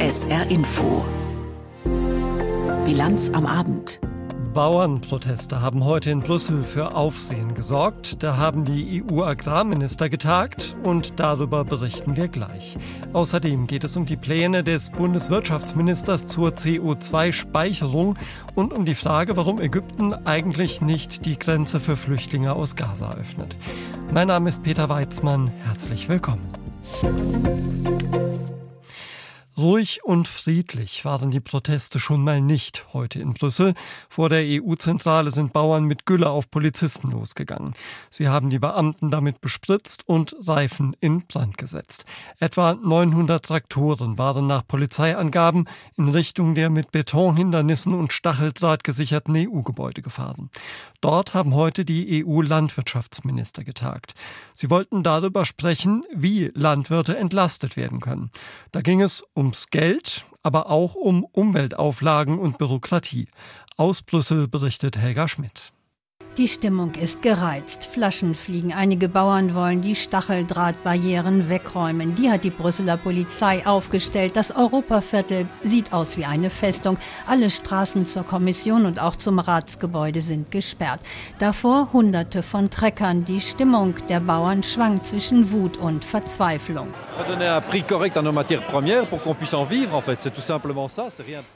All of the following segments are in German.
SR Info. Bilanz am Abend. Bauernproteste haben heute in Brüssel für Aufsehen gesorgt. Da haben die EU-Agrarminister getagt und darüber berichten wir gleich. Außerdem geht es um die Pläne des Bundeswirtschaftsministers zur CO2-Speicherung und um die Frage, warum Ägypten eigentlich nicht die Grenze für Flüchtlinge aus Gaza öffnet. Mein Name ist Peter Weizmann. Herzlich willkommen. Ruhig und friedlich waren die Proteste schon mal nicht heute in Brüssel. Vor der EU-Zentrale sind Bauern mit Gülle auf Polizisten losgegangen. Sie haben die Beamten damit bespritzt und Reifen in Brand gesetzt. Etwa 900 Traktoren waren nach Polizeiangaben in Richtung der mit Betonhindernissen und Stacheldraht gesicherten EU-Gebäude gefahren. Dort haben heute die EU-Landwirtschaftsminister getagt. Sie wollten darüber sprechen, wie Landwirte entlastet werden können. Da ging es um ums Geld, aber auch um Umweltauflagen und Bürokratie. Aus Brüssel berichtet Helga Schmidt. Die Stimmung ist gereizt. Flaschen fliegen. Einige Bauern wollen die Stacheldrahtbarrieren wegräumen. Die hat die Brüsseler Polizei aufgestellt. Das Europaviertel sieht aus wie eine Festung. Alle Straßen zur Kommission und auch zum Ratsgebäude sind gesperrt. Davor Hunderte von Treckern. Die Stimmung der Bauern schwankt zwischen Wut und Verzweiflung.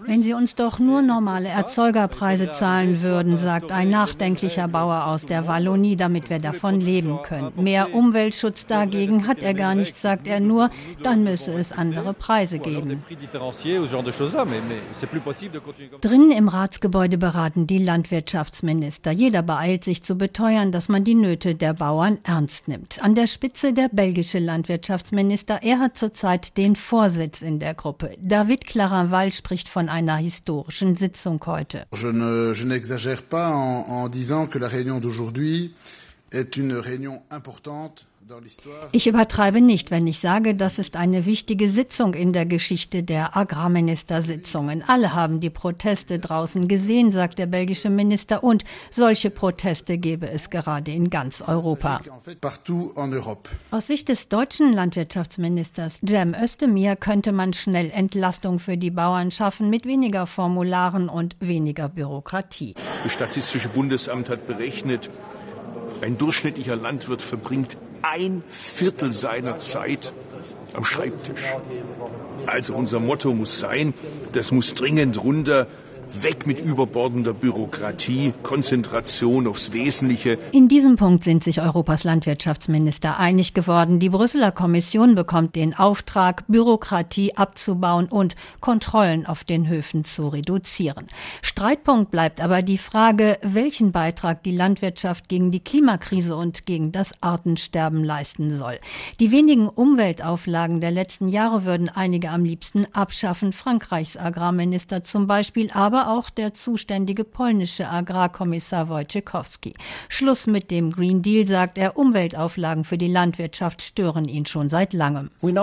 Wenn sie uns doch nur normale Erzeugerpreise zahlen würden, sagt ein nachdenklicher Bauer aus der Wallonie, damit wir davon leben können. Mehr Umweltschutz dagegen hat er gar nicht, sagt er nur, dann müsse es andere Preise geben. Drinnen im Ratsgebäude beraten die Landwirtschaftsminister. Jeder beeilt sich zu beteuern, dass man die Nöte der Bauern ernst nimmt. An der Spitze der belgische Landwirtschaftsminister. Er hat zurzeit den Vorsitz in der Gruppe. David Claraval spricht von einer historischen Sitzung heute. Je n'exagère ne, pas la réunion d'aujourd'hui est une réunion importante ich übertreibe nicht, wenn ich sage, das ist eine wichtige Sitzung in der Geschichte der Agrarministersitzungen. Alle haben die Proteste draußen gesehen, sagt der belgische Minister, und solche Proteste gäbe es gerade in ganz Europa. Aus Sicht des deutschen Landwirtschaftsministers Cem Özdemir könnte man schnell Entlastung für die Bauern schaffen mit weniger Formularen und weniger Bürokratie. Das Statistische Bundesamt hat berechnet, ein durchschnittlicher Landwirt verbringt ein Viertel seiner Zeit am Schreibtisch. Also unser Motto muss sein, das muss dringend runter, Weg mit überbordender Bürokratie, Konzentration aufs Wesentliche. In diesem Punkt sind sich Europas Landwirtschaftsminister einig geworden. Die Brüsseler Kommission bekommt den Auftrag, Bürokratie abzubauen und Kontrollen auf den Höfen zu reduzieren. Streitpunkt bleibt aber die Frage, welchen Beitrag die Landwirtschaft gegen die Klimakrise und gegen das Artensterben leisten soll. Die wenigen Umweltauflagen der letzten Jahre würden einige am liebsten abschaffen, Frankreichs Agrarminister zum Beispiel, aber auch der zuständige polnische Agrarkommissar Wojciechowski. Schluss mit dem Green Deal, sagt er, Umweltauflagen für die Landwirtschaft stören ihn schon seit langem. Uh, Wir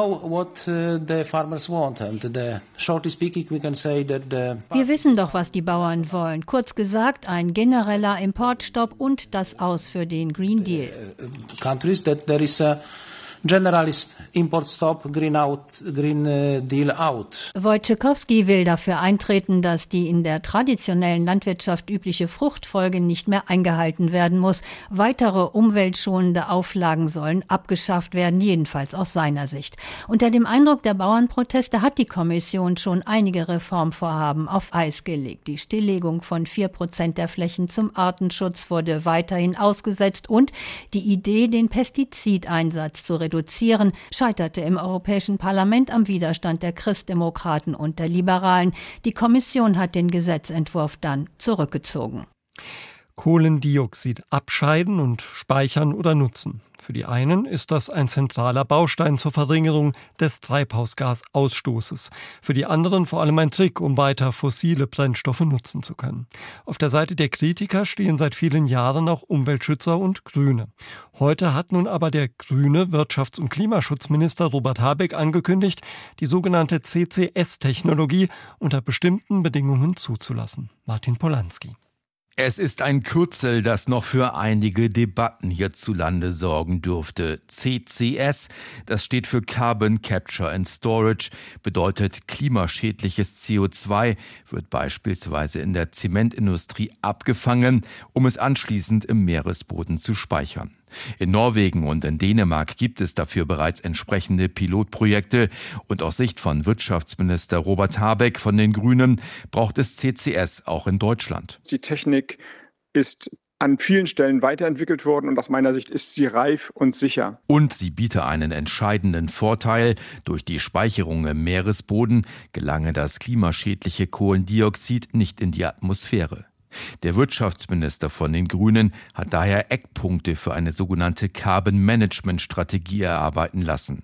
wissen doch, was die Bauern wollen. Kurz gesagt, ein genereller Importstopp und das Aus für den Green Deal. Uh, countries that there is a Generalist Import Stop, Green, out, Green äh, Deal Out. Wojciechowski will dafür eintreten, dass die in der traditionellen Landwirtschaft übliche Fruchtfolge nicht mehr eingehalten werden muss. Weitere umweltschonende Auflagen sollen abgeschafft werden, jedenfalls aus seiner Sicht. Unter dem Eindruck der Bauernproteste hat die Kommission schon einige Reformvorhaben auf Eis gelegt. Die Stilllegung von vier Prozent der Flächen zum Artenschutz wurde weiterhin ausgesetzt und die Idee, den Pestizideinsatz zu reduzieren, reduzieren, scheiterte im Europäischen Parlament am Widerstand der Christdemokraten und der Liberalen. Die Kommission hat den Gesetzentwurf dann zurückgezogen. Kohlendioxid abscheiden und speichern oder nutzen. Für die einen ist das ein zentraler Baustein zur Verringerung des Treibhausgasausstoßes. Für die anderen vor allem ein Trick, um weiter fossile Brennstoffe nutzen zu können. Auf der Seite der Kritiker stehen seit vielen Jahren auch Umweltschützer und Grüne. Heute hat nun aber der grüne Wirtschafts- und Klimaschutzminister Robert Habeck angekündigt, die sogenannte CCS-Technologie unter bestimmten Bedingungen zuzulassen. Martin Polanski. Es ist ein Kürzel, das noch für einige Debatten hierzulande sorgen dürfte. CCS, das steht für Carbon Capture and Storage, bedeutet klimaschädliches CO2, wird beispielsweise in der Zementindustrie abgefangen, um es anschließend im Meeresboden zu speichern. In Norwegen und in Dänemark gibt es dafür bereits entsprechende Pilotprojekte und aus Sicht von Wirtschaftsminister Robert Habeck von den Grünen braucht es CCS auch in Deutschland. Die Technik ist an vielen Stellen weiterentwickelt worden und aus meiner Sicht ist sie reif und sicher. Und sie biete einen entscheidenden Vorteil. Durch die Speicherung im Meeresboden gelange das klimaschädliche Kohlendioxid nicht in die Atmosphäre. Der Wirtschaftsminister von den Grünen hat daher Eckpunkte für eine sogenannte Carbon Management Strategie erarbeiten lassen.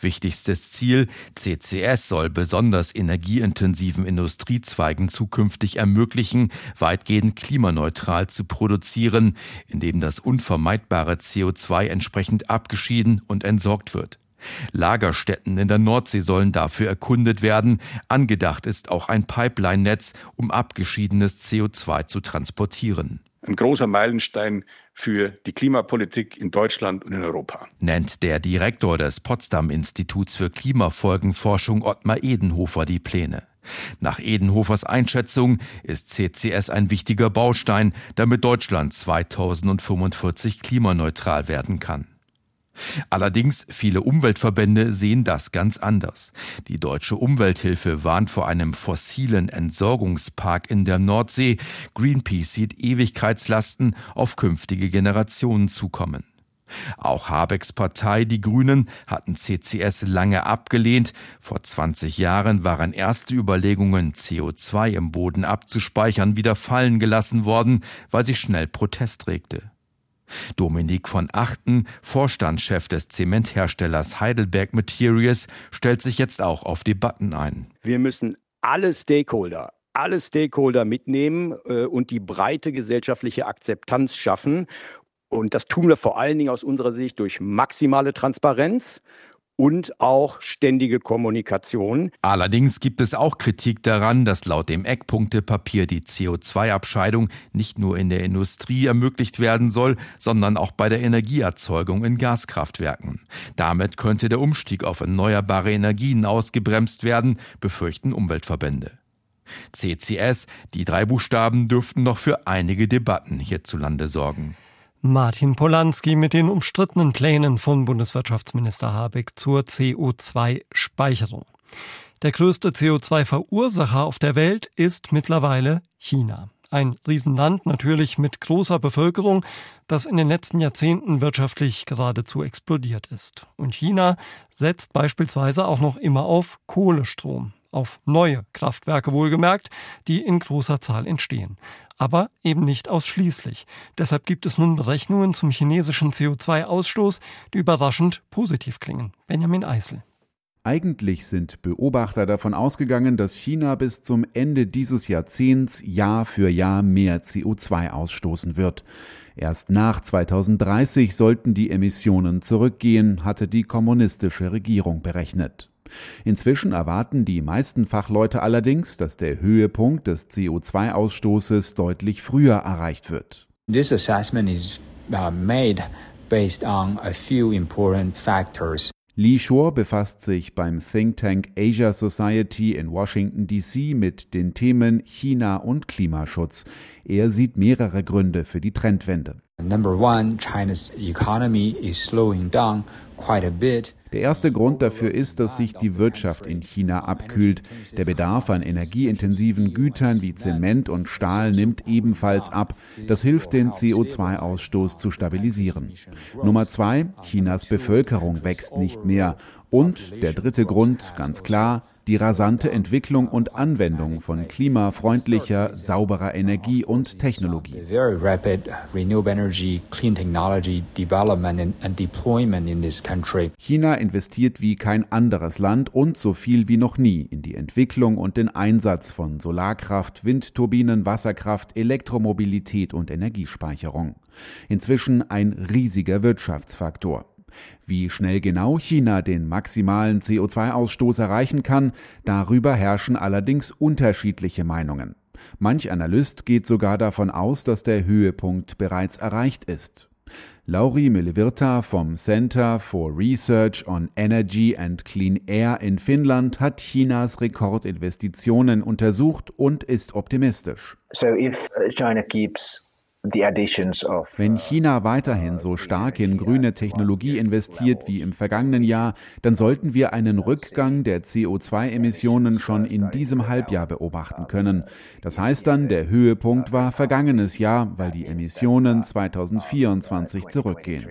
Wichtigstes Ziel, CCS soll besonders energieintensiven Industriezweigen zukünftig ermöglichen, weitgehend klimaneutral zu produzieren, indem das unvermeidbare CO2 entsprechend abgeschieden und entsorgt wird. Lagerstätten in der Nordsee sollen dafür erkundet werden. Angedacht ist auch ein Pipeline-Netz, um abgeschiedenes CO2 zu transportieren. Ein großer Meilenstein für die Klimapolitik in Deutschland und in Europa. Nennt der Direktor des Potsdam Instituts für Klimafolgenforschung Ottmar Edenhofer die Pläne. Nach Edenhofers Einschätzung ist CCS ein wichtiger Baustein, damit Deutschland 2045 klimaneutral werden kann. Allerdings viele Umweltverbände sehen das ganz anders. Die deutsche Umwelthilfe warnt vor einem fossilen Entsorgungspark in der Nordsee. Greenpeace sieht Ewigkeitslasten auf künftige Generationen zukommen. Auch Habecks Partei, die Grünen, hatten CCS lange abgelehnt. Vor 20 Jahren waren erste Überlegungen, CO2 im Boden abzuspeichern, wieder fallen gelassen worden, weil sich schnell Protest regte. Dominik von Achten, Vorstandschef des Zementherstellers Heidelberg Materials, stellt sich jetzt auch auf Debatten ein. Wir müssen alle Stakeholder alle Stakeholder mitnehmen äh, und die breite gesellschaftliche Akzeptanz schaffen. Und das tun wir vor allen Dingen aus unserer Sicht durch maximale Transparenz und auch ständige Kommunikation. Allerdings gibt es auch Kritik daran, dass laut dem Eckpunktepapier die CO2-Abscheidung nicht nur in der Industrie ermöglicht werden soll, sondern auch bei der Energieerzeugung in Gaskraftwerken. Damit könnte der Umstieg auf erneuerbare Energien ausgebremst werden, befürchten Umweltverbände. CCS, die drei Buchstaben dürften noch für einige Debatten hierzulande sorgen. Martin Polanski mit den umstrittenen Plänen von Bundeswirtschaftsminister Habeck zur CO2-Speicherung. Der größte CO2-Verursacher auf der Welt ist mittlerweile China. Ein Riesenland natürlich mit großer Bevölkerung, das in den letzten Jahrzehnten wirtschaftlich geradezu explodiert ist. Und China setzt beispielsweise auch noch immer auf Kohlestrom auf neue Kraftwerke wohlgemerkt, die in großer Zahl entstehen. Aber eben nicht ausschließlich. Deshalb gibt es nun Berechnungen zum chinesischen CO2-Ausstoß, die überraschend positiv klingen. Benjamin Eisel. Eigentlich sind Beobachter davon ausgegangen, dass China bis zum Ende dieses Jahrzehnts Jahr für Jahr mehr CO2 ausstoßen wird. Erst nach 2030 sollten die Emissionen zurückgehen, hatte die kommunistische Regierung berechnet. Inzwischen erwarten die meisten Fachleute allerdings, dass der Höhepunkt des CO2-Ausstoßes deutlich früher erreicht wird. This assessment is uh, made based on a few important factors. Lee Shore befasst sich beim Think Tank Asia Society in Washington DC mit den Themen China und Klimaschutz. Er sieht mehrere Gründe für die Trendwende. Number one, China's economy is slowing down quite a bit. Der erste Grund dafür ist, dass sich die Wirtschaft in China abkühlt. Der Bedarf an energieintensiven Gütern wie Zement und Stahl nimmt ebenfalls ab. Das hilft, den CO2-Ausstoß zu stabilisieren. Nummer zwei, Chinas Bevölkerung wächst nicht mehr. Und der dritte Grund, ganz klar, die rasante Entwicklung und Anwendung von klimafreundlicher, sauberer Energie und Technologie. China investiert wie kein anderes Land und so viel wie noch nie in die Entwicklung und den Einsatz von Solarkraft, Windturbinen, Wasserkraft, Elektromobilität und Energiespeicherung. Inzwischen ein riesiger Wirtschaftsfaktor. Wie schnell genau China den maximalen CO2-Ausstoß erreichen kann, darüber herrschen allerdings unterschiedliche Meinungen. Manch Analyst geht sogar davon aus, dass der Höhepunkt bereits erreicht ist. Lauri Melivirta vom Center for Research on Energy and Clean Air in Finnland hat Chinas Rekordinvestitionen untersucht und ist optimistisch. So if China keeps wenn China weiterhin so stark in grüne Technologie investiert wie im vergangenen Jahr, dann sollten wir einen Rückgang der CO2-Emissionen schon in diesem Halbjahr beobachten können. Das heißt dann, der Höhepunkt war vergangenes Jahr, weil die Emissionen 2024 zurückgehen.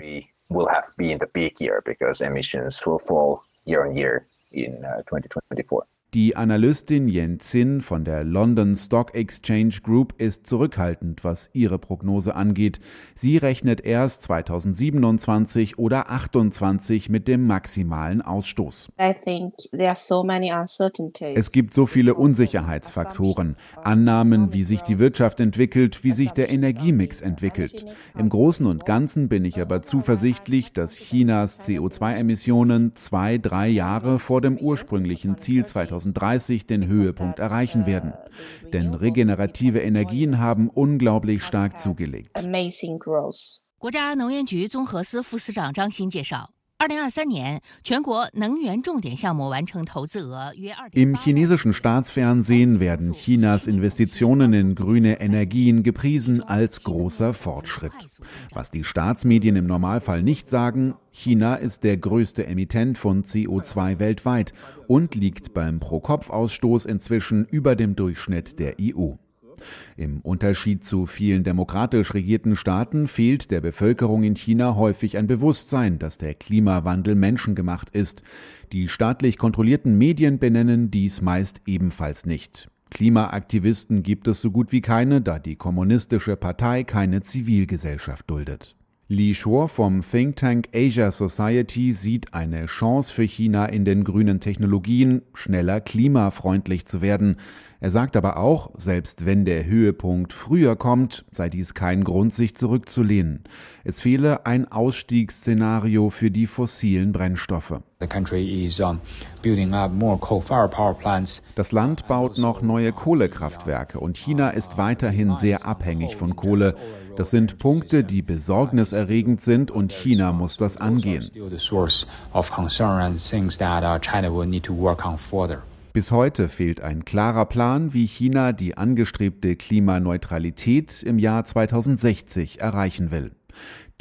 Will have been the peak year because emissions will fall year on year in 2024. Die Analystin Yen Zin von der London Stock Exchange Group ist zurückhaltend, was ihre Prognose angeht. Sie rechnet erst 2027 oder 2028 mit dem maximalen Ausstoß. Es gibt so viele Unsicherheitsfaktoren, Annahmen, wie sich die Wirtschaft entwickelt, wie sich der Energiemix entwickelt. Im Großen und Ganzen bin ich aber zuversichtlich, dass Chinas CO2-Emissionen zwei, drei Jahre vor dem ursprünglichen Ziel 2020 2030 den Höhepunkt erreichen werden. Denn regenerative Energien haben unglaublich stark zugelegt. 国家能源局综合司副司长张鑫介绍。 im chinesischen Staatsfernsehen werden Chinas Investitionen in grüne Energien gepriesen als großer Fortschritt. Was die Staatsmedien im Normalfall nicht sagen, China ist der größte Emittent von CO2 weltweit und liegt beim Pro-Kopf-Ausstoß inzwischen über dem Durchschnitt der EU. Im Unterschied zu vielen demokratisch regierten Staaten fehlt der Bevölkerung in China häufig ein Bewusstsein, dass der Klimawandel menschengemacht ist. Die staatlich kontrollierten Medien benennen dies meist ebenfalls nicht. Klimaaktivisten gibt es so gut wie keine, da die kommunistische Partei keine Zivilgesellschaft duldet. Li Shuo vom Think Tank Asia Society sieht eine Chance für China in den grünen Technologien, schneller klimafreundlich zu werden. Er sagt aber auch, selbst wenn der Höhepunkt früher kommt, sei dies kein Grund, sich zurückzulehnen. Es fehle ein Ausstiegsszenario für die fossilen Brennstoffe. Das Land baut noch neue Kohlekraftwerke und China ist weiterhin sehr abhängig von Kohle. Das sind Punkte, die besorgniserregend sind und China muss das angehen. Bis heute fehlt ein klarer Plan, wie China die angestrebte Klimaneutralität im Jahr 2060 erreichen will.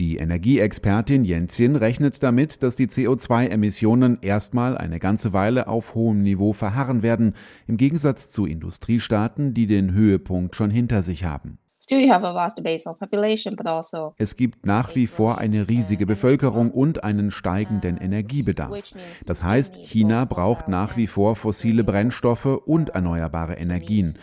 Die Energieexpertin Jensin rechnet damit, dass die CO2-Emissionen erstmal eine ganze Weile auf hohem Niveau verharren werden, im Gegensatz zu Industriestaaten, die den Höhepunkt schon hinter sich haben. Also es gibt nach wie vor eine riesige Bevölkerung und einen steigenden Energiebedarf. Das heißt, China braucht nach wie vor fossile Brennstoffe und erneuerbare Energien.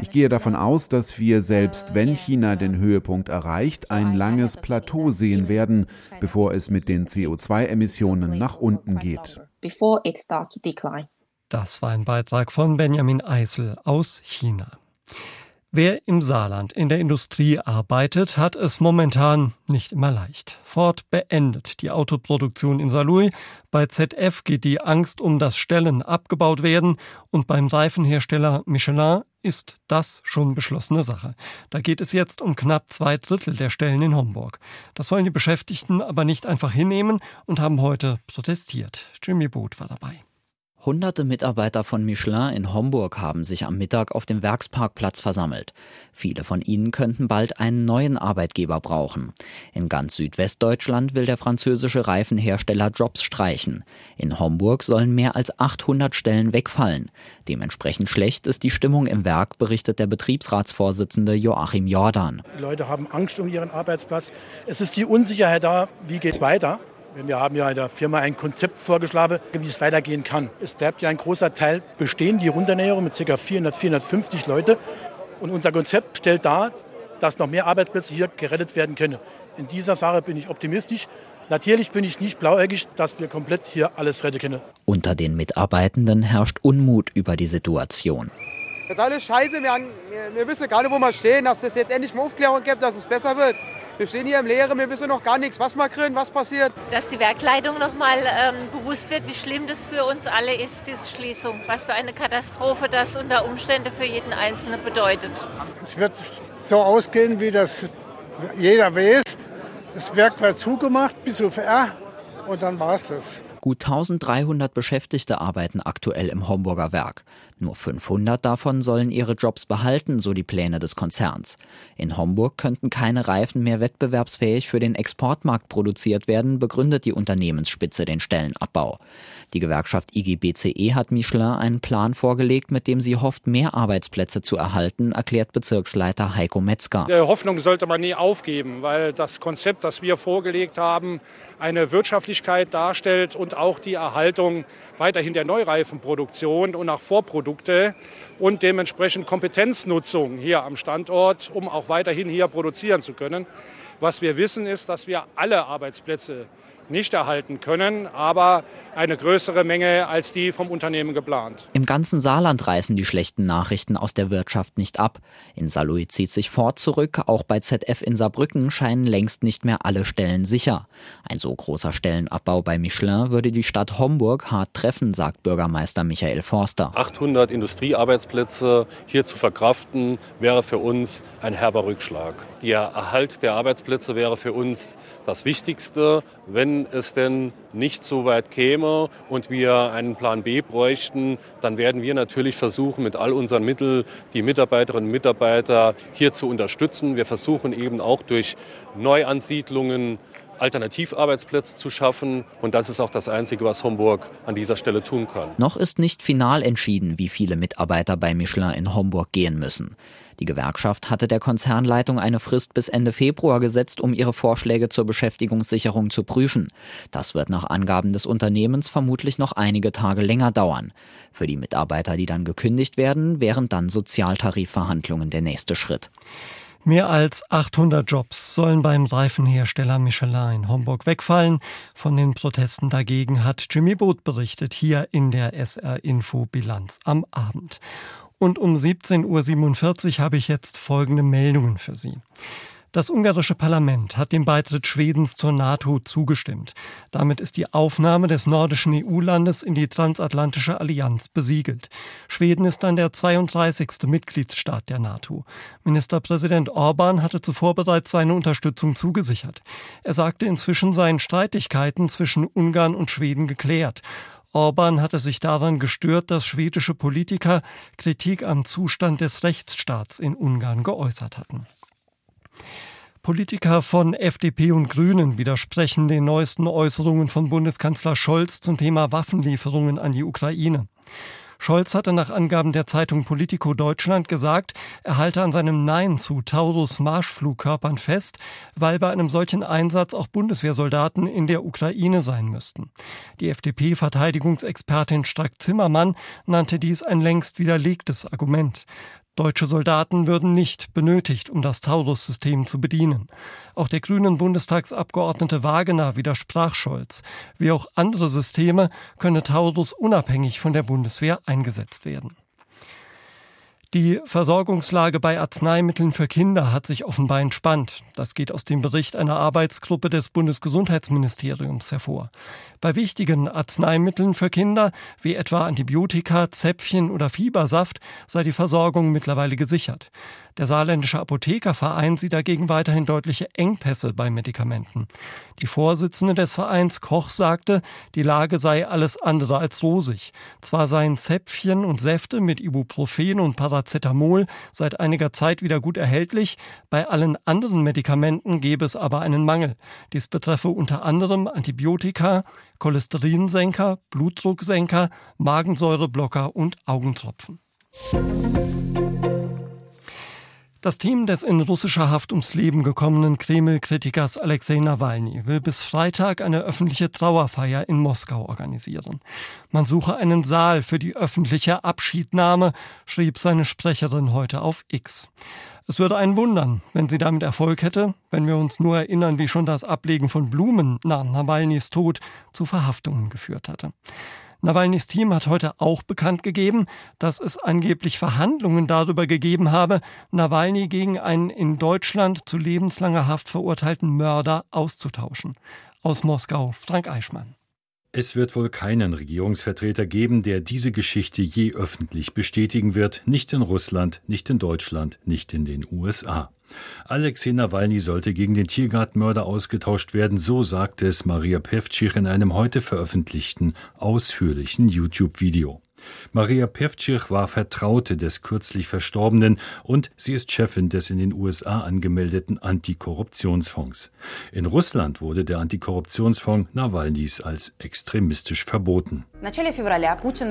Ich gehe davon aus, dass wir selbst wenn China den Höhepunkt erreicht, ein langes Plateau sehen werden, bevor es mit den CO2-Emissionen nach unten geht. Das war ein Beitrag von Benjamin Eisel aus China. Wer im Saarland in der Industrie arbeitet, hat es momentan nicht immer leicht. Ford beendet die Autoproduktion in Saarlouis. Bei ZF geht die Angst um das Stellen abgebaut werden und beim Reifenhersteller Michelin ist das schon beschlossene Sache. Da geht es jetzt um knapp zwei Drittel der Stellen in Homburg. Das sollen die Beschäftigten aber nicht einfach hinnehmen und haben heute protestiert. Jimmy Booth war dabei. Hunderte Mitarbeiter von Michelin in Homburg haben sich am Mittag auf dem Werksparkplatz versammelt. Viele von ihnen könnten bald einen neuen Arbeitgeber brauchen. In ganz Südwestdeutschland will der französische Reifenhersteller Jobs streichen. In Homburg sollen mehr als 800 Stellen wegfallen. Dementsprechend schlecht ist die Stimmung im Werk, berichtet der Betriebsratsvorsitzende Joachim Jordan. Die Leute haben Angst um ihren Arbeitsplatz. Es ist die Unsicherheit da, wie es weiter? Wir haben ja in der Firma ein Konzept vorgeschlagen, wie es weitergehen kann. Es bleibt ja ein großer Teil bestehen, die Runternäherung mit ca. 400, 450 Leute. Und unser Konzept stellt dar, dass noch mehr Arbeitsplätze hier gerettet werden können. In dieser Sache bin ich optimistisch. Natürlich bin ich nicht blauäugig, dass wir komplett hier alles retten können. Unter den Mitarbeitenden herrscht Unmut über die Situation. Das ist alles scheiße. Wir, haben, wir wissen gar nicht, wo wir stehen, dass es jetzt endlich mal Aufklärung gibt, dass es besser wird. Wir stehen hier im Leere, wir wissen noch gar nichts, was mal drin, was passiert. Dass die Werkleitung noch mal ähm, bewusst wird, wie schlimm das für uns alle ist, diese Schließung. Was für eine Katastrophe das unter Umständen für jeden Einzelnen bedeutet. Es wird so ausgehen, wie das jeder weiß. Das Werk wird zugemacht bis auf R und dann war es das. Gut 1300 Beschäftigte arbeiten aktuell im Homburger Werk. Nur 500 davon sollen ihre Jobs behalten, so die Pläne des Konzerns. In Homburg könnten keine Reifen mehr wettbewerbsfähig für den Exportmarkt produziert werden, begründet die Unternehmensspitze den Stellenabbau. Die Gewerkschaft IGBCE hat Michelin einen Plan vorgelegt, mit dem sie hofft, mehr Arbeitsplätze zu erhalten, erklärt Bezirksleiter Heiko Metzger. Die Hoffnung sollte man nie aufgeben, weil das Konzept, das wir vorgelegt haben, eine Wirtschaftlichkeit darstellt und auch die Erhaltung weiterhin der Neureifenproduktion und auch Vorprodukte und dementsprechend Kompetenznutzung hier am Standort, um auch weiterhin hier produzieren zu können. Was wir wissen ist, dass wir alle Arbeitsplätze nicht erhalten können, aber eine größere Menge als die vom Unternehmen geplant. Im ganzen Saarland reißen die schlechten Nachrichten aus der Wirtschaft nicht ab. In Saarlouis zieht sich Ford zurück, auch bei ZF in Saarbrücken scheinen längst nicht mehr alle Stellen sicher. Ein so großer Stellenabbau bei Michelin würde die Stadt Homburg hart treffen, sagt Bürgermeister Michael Forster. 800 Industriearbeitsplätze hier zu verkraften, wäre für uns ein herber Rückschlag. Der Erhalt der Arbeitsplätze wäre für uns das Wichtigste, wenn es denn nicht so weit käme und wir einen Plan B bräuchten, dann werden wir natürlich versuchen, mit all unseren Mitteln die Mitarbeiterinnen und Mitarbeiter hier zu unterstützen. Wir versuchen eben auch durch Neuansiedlungen Alternativarbeitsplätze zu schaffen. Und das ist auch das Einzige, was Homburg an dieser Stelle tun kann. Noch ist nicht final entschieden, wie viele Mitarbeiter bei Michelin in Homburg gehen müssen. Die Gewerkschaft hatte der Konzernleitung eine Frist bis Ende Februar gesetzt, um ihre Vorschläge zur Beschäftigungssicherung zu prüfen. Das wird nach Angaben des Unternehmens vermutlich noch einige Tage länger dauern. Für die Mitarbeiter, die dann gekündigt werden, wären dann Sozialtarifverhandlungen der nächste Schritt. Mehr als 800 Jobs sollen beim Reifenhersteller Michelin in Homburg wegfallen. Von den Protesten dagegen hat Jimmy Boot berichtet, hier in der SR Info Bilanz am Abend. Und um 17.47 Uhr habe ich jetzt folgende Meldungen für Sie. Das ungarische Parlament hat dem Beitritt Schwedens zur NATO zugestimmt. Damit ist die Aufnahme des nordischen EU-Landes in die transatlantische Allianz besiegelt. Schweden ist dann der 32. Mitgliedsstaat der NATO. Ministerpräsident Orban hatte zuvor bereits seine Unterstützung zugesichert. Er sagte, inzwischen seien Streitigkeiten zwischen Ungarn und Schweden geklärt. Orban hatte sich daran gestört, dass schwedische Politiker Kritik am Zustand des Rechtsstaats in Ungarn geäußert hatten. Politiker von FDP und Grünen widersprechen den neuesten Äußerungen von Bundeskanzler Scholz zum Thema Waffenlieferungen an die Ukraine. Scholz hatte nach Angaben der Zeitung Politico Deutschland gesagt, er halte an seinem Nein zu Taurus Marschflugkörpern fest, weil bei einem solchen Einsatz auch Bundeswehrsoldaten in der Ukraine sein müssten. Die FDP-Verteidigungsexpertin Strack-Zimmermann nannte dies ein längst widerlegtes Argument. Deutsche Soldaten würden nicht benötigt, um das Taurus-System zu bedienen. Auch der grünen Bundestagsabgeordnete Wagener widersprach Scholz. Wie auch andere Systeme könne Taurus unabhängig von der Bundeswehr eingesetzt werden. Die Versorgungslage bei Arzneimitteln für Kinder hat sich offenbar entspannt. Das geht aus dem Bericht einer Arbeitsgruppe des Bundesgesundheitsministeriums hervor. Bei wichtigen Arzneimitteln für Kinder, wie etwa Antibiotika, Zäpfchen oder Fiebersaft, sei die Versorgung mittlerweile gesichert. Der saarländische Apothekerverein sieht dagegen weiterhin deutliche Engpässe bei Medikamenten. Die Vorsitzende des Vereins Koch sagte, die Lage sei alles andere als rosig. Zwar seien Zäpfchen und Säfte mit Ibuprofen und Paracetamol seit einiger Zeit wieder gut erhältlich, bei allen anderen Medikamenten gäbe es aber einen Mangel. Dies betreffe unter anderem Antibiotika, Cholesterinsenker, Blutdrucksenker, Magensäureblocker und Augentropfen. Das Team des in russischer Haft ums Leben gekommenen Kreml-Kritikers Alexei Nawalny will bis Freitag eine öffentliche Trauerfeier in Moskau organisieren. Man suche einen Saal für die öffentliche Abschiednahme, schrieb seine Sprecherin heute auf X. Es würde einen wundern, wenn sie damit Erfolg hätte, wenn wir uns nur erinnern, wie schon das Ablegen von Blumen nach Nawalnys Tod zu Verhaftungen geführt hatte. Nawalnys Team hat heute auch bekannt gegeben, dass es angeblich Verhandlungen darüber gegeben habe, Nawalny gegen einen in Deutschland zu lebenslanger Haft verurteilten Mörder auszutauschen. Aus Moskau Frank Eichmann. Es wird wohl keinen Regierungsvertreter geben, der diese Geschichte je öffentlich bestätigen wird, nicht in Russland, nicht in Deutschland, nicht in den USA. Alexei Nawalny sollte gegen den Tiergartenmörder ausgetauscht werden, so sagte es Maria Pevcich in einem heute veröffentlichten, ausführlichen YouTube-Video. Maria Pevcich war Vertraute des kürzlich Verstorbenen und sie ist Chefin des in den USA angemeldeten Antikorruptionsfonds. In Russland wurde der Antikorruptionsfonds Nawalnys als extremistisch verboten.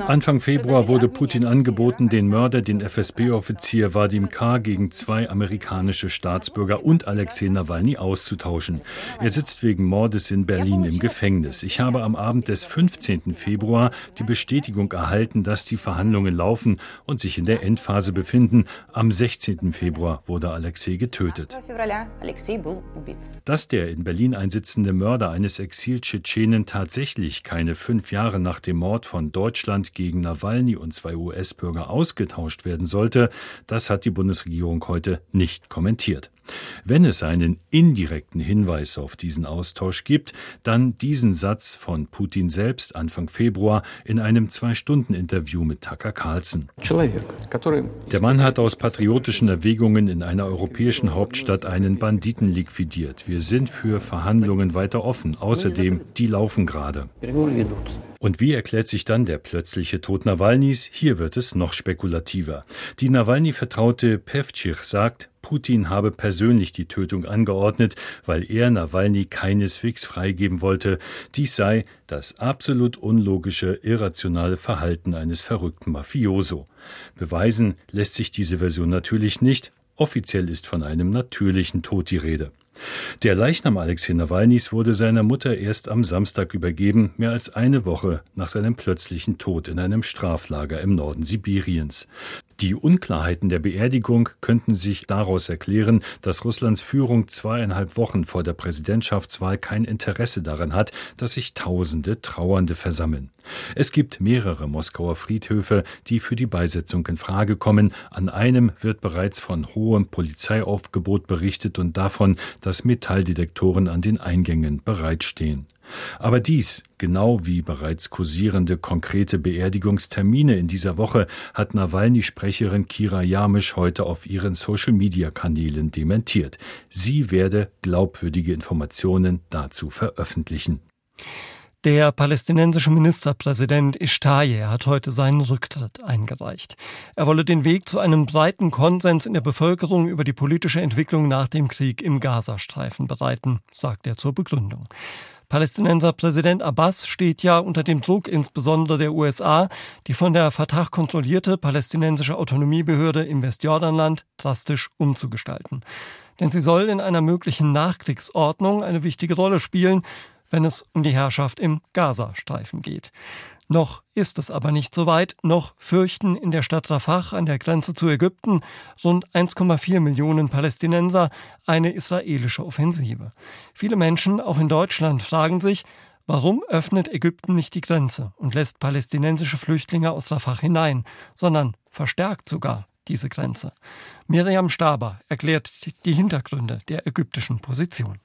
Anfang Februar wurde Putin angeboten, den Mörder, den FSB-Offizier Vadim K. gegen zwei amerikanische Staatsbürger und Alexei Nawalny auszutauschen. Er sitzt wegen Mordes in Berlin im Gefängnis. Ich habe am Abend des 15. Februar die Bestätigung erhalten, dass die Verhandlungen laufen und sich in der Endphase befinden. Am 16. Februar wurde Alexei getötet. Dass der in Berlin einsitzende Mörder eines Exil-Tschetschenen tatsächlich keine fünf Jahre nach dem Mord von Deutschland gegen Nawalny und zwei US-Bürger ausgetauscht werden sollte, das hat die Bundesregierung heute nicht kommentiert. Wenn es einen indirekten Hinweis auf diesen Austausch gibt, dann diesen Satz von Putin selbst Anfang Februar in einem Zwei-Stunden-Interview mit Tucker Carlson. Der Mann hat aus patriotischen Erwägungen in einer europäischen Hauptstadt einen Banditen liquidiert. Wir sind für Verhandlungen weiter offen. Außerdem, die laufen gerade. Und wie erklärt sich dann der plötzliche Tod Nawalnys? Hier wird es noch spekulativer. Die Nawalny-Vertraute Pevcich sagt, Putin habe persönlich die Tötung angeordnet, weil er Nawalny keineswegs freigeben wollte. Dies sei das absolut unlogische, irrationale Verhalten eines verrückten Mafioso. Beweisen lässt sich diese Version natürlich nicht. Offiziell ist von einem natürlichen Tod die Rede. Der Leichnam Alexei Nawalnys wurde seiner Mutter erst am Samstag übergeben, mehr als eine Woche nach seinem plötzlichen Tod in einem Straflager im Norden Sibiriens. Die Unklarheiten der Beerdigung könnten sich daraus erklären, dass Russlands Führung zweieinhalb Wochen vor der Präsidentschaftswahl kein Interesse daran hat, dass sich Tausende Trauernde versammeln. Es gibt mehrere Moskauer Friedhöfe, die für die Beisetzung in Frage kommen. An einem wird bereits von hohem Polizeiaufgebot berichtet und davon, dass Metalldetektoren an den Eingängen bereitstehen. Aber dies, genau wie bereits kursierende konkrete Beerdigungstermine in dieser Woche, hat Nawalny-Sprecherin Kira Jamisch heute auf ihren Social-Media-Kanälen dementiert. Sie werde glaubwürdige Informationen dazu veröffentlichen. Der palästinensische Ministerpräsident Ishtaye hat heute seinen Rücktritt eingereicht. Er wolle den Weg zu einem breiten Konsens in der Bevölkerung über die politische Entwicklung nach dem Krieg im Gazastreifen bereiten, sagt er zur Begründung. Palästinenser Präsident Abbas steht ja unter dem Druck insbesondere der USA, die von der Fatah kontrollierte palästinensische Autonomiebehörde im Westjordanland drastisch umzugestalten. Denn sie soll in einer möglichen Nachkriegsordnung eine wichtige Rolle spielen, wenn es um die Herrschaft im Gazastreifen geht. Noch ist es aber nicht so weit, noch fürchten in der Stadt Rafah an der Grenze zu Ägypten rund 1,4 Millionen Palästinenser eine israelische Offensive. Viele Menschen, auch in Deutschland, fragen sich, warum öffnet Ägypten nicht die Grenze und lässt palästinensische Flüchtlinge aus Rafah hinein, sondern verstärkt sogar diese Grenze. Miriam Staber erklärt die Hintergründe der ägyptischen Position.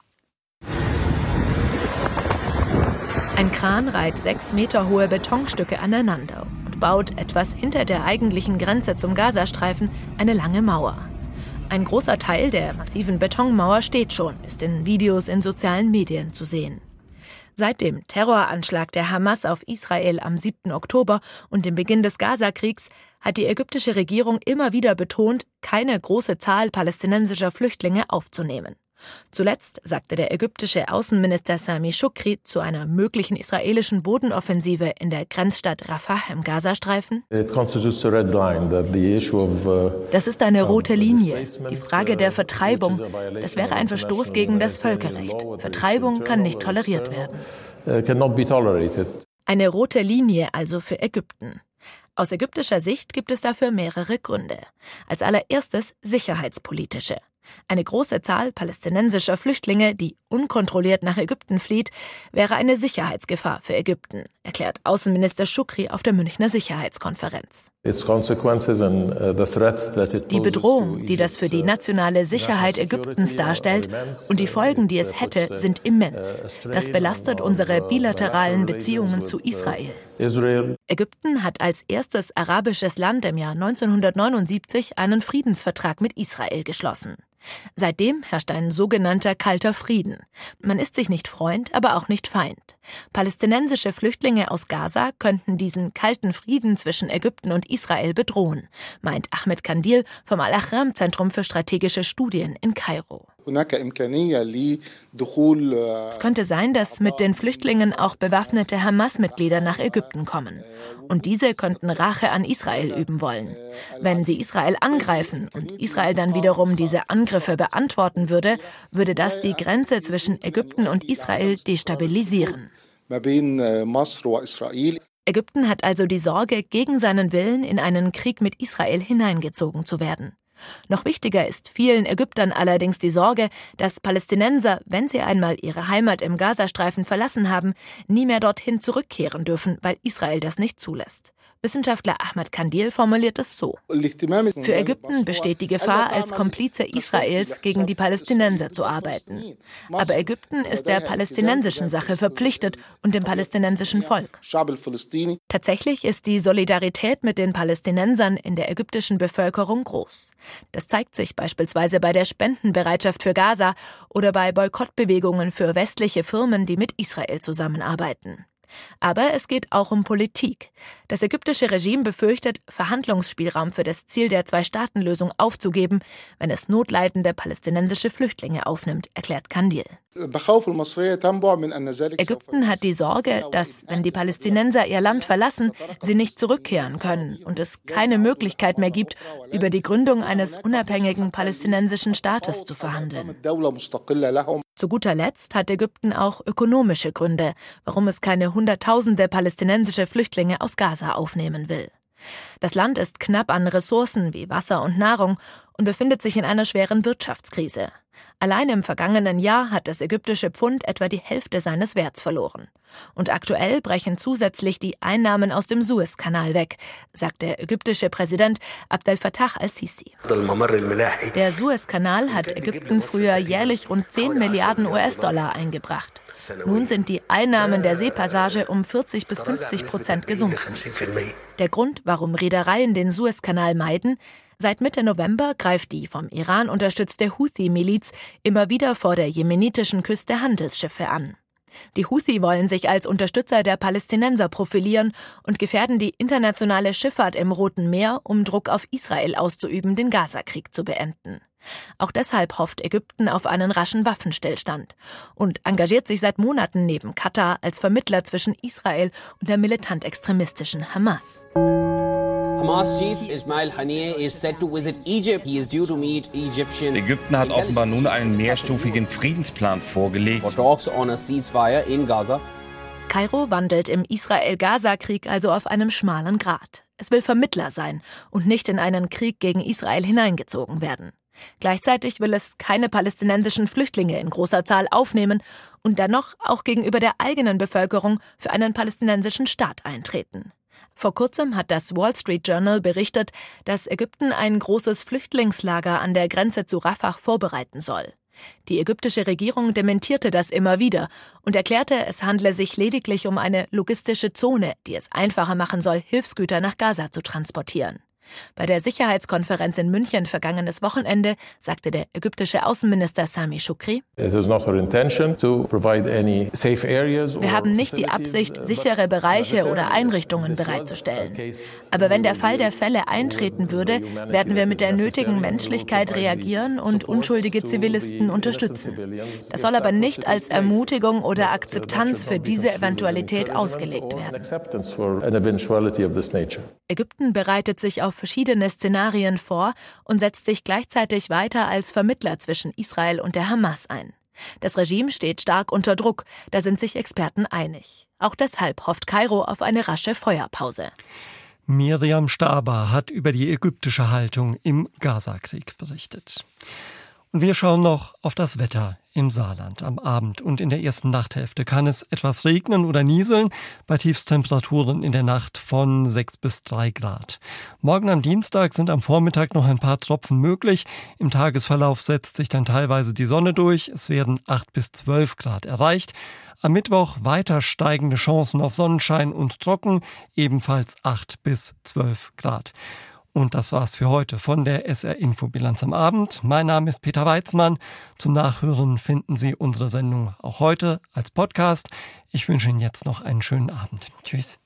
Ein Kran reiht sechs Meter hohe Betonstücke aneinander und baut etwas hinter der eigentlichen Grenze zum Gazastreifen eine lange Mauer. Ein großer Teil der massiven Betonmauer steht schon, ist in Videos in sozialen Medien zu sehen. Seit dem Terroranschlag der Hamas auf Israel am 7. Oktober und dem Beginn des Gazakriegs hat die ägyptische Regierung immer wieder betont, keine große Zahl palästinensischer Flüchtlinge aufzunehmen. Zuletzt sagte der ägyptische Außenminister Sami Shukri zu einer möglichen israelischen Bodenoffensive in der Grenzstadt Rafah im Gazastreifen. Uh, das ist eine rote Linie. Die Frage der Vertreibung, das wäre ein Verstoß gegen das Völkerrecht. Vertreibung kann nicht toleriert werden. Uh, eine rote Linie also für Ägypten. Aus ägyptischer Sicht gibt es dafür mehrere Gründe. Als allererstes sicherheitspolitische. Eine große Zahl palästinensischer Flüchtlinge, die unkontrolliert nach Ägypten flieht, wäre eine Sicherheitsgefahr für Ägypten, erklärt Außenminister Schukri auf der Münchner Sicherheitskonferenz. Uh, die Bedrohung, die das für die nationale Sicherheit Ägyptens darstellt und die Folgen, die es hätte, sind immens. Das belastet unsere bilateralen Beziehungen zu Israel. Ägypten hat als erstes arabisches Land im Jahr 1979 einen Friedensvertrag mit Israel geschlossen. Seitdem herrscht ein sogenannter kalter Frieden. Man ist sich nicht Freund, aber auch nicht Feind. Palästinensische Flüchtlinge aus Gaza könnten diesen kalten Frieden zwischen Ägypten und Israel bedrohen, meint Ahmed Kandil vom Al-Ahram Zentrum für strategische Studien in Kairo. Es könnte sein, dass mit den Flüchtlingen auch bewaffnete Hamas-Mitglieder nach Ägypten kommen. Und diese könnten Rache an Israel üben wollen. Wenn sie Israel angreifen und Israel dann wiederum diese Angriffe beantworten würde, würde das die Grenze zwischen Ägypten und Israel destabilisieren. Ägypten hat also die Sorge, gegen seinen Willen in einen Krieg mit Israel hineingezogen zu werden. Noch wichtiger ist vielen Ägyptern allerdings die Sorge, dass Palästinenser, wenn sie einmal ihre Heimat im Gazastreifen verlassen haben, nie mehr dorthin zurückkehren dürfen, weil Israel das nicht zulässt. Wissenschaftler Ahmad Kandil formuliert es so. Für Ägypten besteht die Gefahr, als Komplize Israels gegen die Palästinenser zu arbeiten. Aber Ägypten ist der palästinensischen Sache verpflichtet und dem palästinensischen Volk. Tatsächlich ist die Solidarität mit den Palästinensern in der ägyptischen Bevölkerung groß. Das zeigt sich beispielsweise bei der Spendenbereitschaft für Gaza oder bei Boykottbewegungen für westliche Firmen, die mit Israel zusammenarbeiten. Aber es geht auch um Politik. Das ägyptische Regime befürchtet, Verhandlungsspielraum für das Ziel der Zwei-Staaten-Lösung aufzugeben, wenn es notleidende palästinensische Flüchtlinge aufnimmt, erklärt Kandil. Ägypten hat die Sorge, dass, wenn die Palästinenser ihr Land verlassen, sie nicht zurückkehren können und es keine Möglichkeit mehr gibt, über die Gründung eines unabhängigen palästinensischen Staates zu verhandeln. Zu guter Letzt hat Ägypten auch ökonomische Gründe, warum es keine Hunderttausende palästinensische Flüchtlinge aus Gaza aufnehmen will. Das Land ist knapp an Ressourcen wie Wasser und Nahrung und befindet sich in einer schweren Wirtschaftskrise. Allein im vergangenen Jahr hat das ägyptische Pfund etwa die Hälfte seines Werts verloren. Und aktuell brechen zusätzlich die Einnahmen aus dem Suezkanal weg, sagt der ägyptische Präsident Abdel Fattah al-Sisi. Der Suezkanal hat Ägypten früher jährlich rund 10 Milliarden US-Dollar eingebracht. Nun sind die Einnahmen der Seepassage um 40 bis 50 Prozent gesunken. Der Grund, warum Reedereien den Suezkanal meiden, Seit Mitte November greift die vom Iran unterstützte Houthi-Miliz immer wieder vor der jemenitischen Küste Handelsschiffe an. Die Houthi wollen sich als Unterstützer der Palästinenser profilieren und gefährden die internationale Schifffahrt im Roten Meer, um Druck auf Israel auszuüben, den Gazakrieg zu beenden. Auch deshalb hofft Ägypten auf einen raschen Waffenstillstand und engagiert sich seit Monaten neben Katar als Vermittler zwischen Israel und der militant-extremistischen Hamas. Ägypten hat offenbar nun einen mehrstufigen Friedensplan vorgelegt. Kairo wandelt im Israel-Gaza-Krieg also auf einem schmalen Grat. Es will Vermittler sein und nicht in einen Krieg gegen Israel hineingezogen werden. Gleichzeitig will es keine palästinensischen Flüchtlinge in großer Zahl aufnehmen und dennoch auch gegenüber der eigenen Bevölkerung für einen palästinensischen Staat eintreten. Vor kurzem hat das Wall Street Journal berichtet, dass Ägypten ein großes Flüchtlingslager an der Grenze zu Rafah vorbereiten soll. Die ägyptische Regierung dementierte das immer wieder und erklärte, es handle sich lediglich um eine logistische Zone, die es einfacher machen soll, Hilfsgüter nach Gaza zu transportieren. Bei der Sicherheitskonferenz in München vergangenes Wochenende sagte der ägyptische Außenminister Sami Shukri, Wir haben nicht die Absicht, sichere Bereiche oder Einrichtungen bereitzustellen. Aber wenn der Fall der Fälle eintreten würde, werden wir mit der nötigen Menschlichkeit reagieren und unschuldige Zivilisten unterstützen. Das soll aber nicht als Ermutigung oder Akzeptanz für diese Eventualität ausgelegt werden. Ägypten bereitet sich auf verschiedene Szenarien vor und setzt sich gleichzeitig weiter als Vermittler zwischen Israel und der Hamas ein. Das Regime steht stark unter Druck, da sind sich Experten einig. Auch deshalb hofft Kairo auf eine rasche Feuerpause. Miriam Staber hat über die ägyptische Haltung im Gazakrieg berichtet. Und wir schauen noch auf das Wetter im Saarland. Am Abend und in der ersten Nachthälfte kann es etwas regnen oder nieseln, bei Tiefstemperaturen in der Nacht von 6 bis 3 Grad. Morgen am Dienstag sind am Vormittag noch ein paar Tropfen möglich. Im Tagesverlauf setzt sich dann teilweise die Sonne durch. Es werden 8 bis 12 Grad erreicht. Am Mittwoch weiter steigende Chancen auf Sonnenschein und Trocken, ebenfalls 8 bis 12 Grad. Und das war's für heute von der SR Infobilanz am Abend. Mein Name ist Peter Weizmann. Zum Nachhören finden Sie unsere Sendung auch heute als Podcast. Ich wünsche Ihnen jetzt noch einen schönen Abend. Tschüss.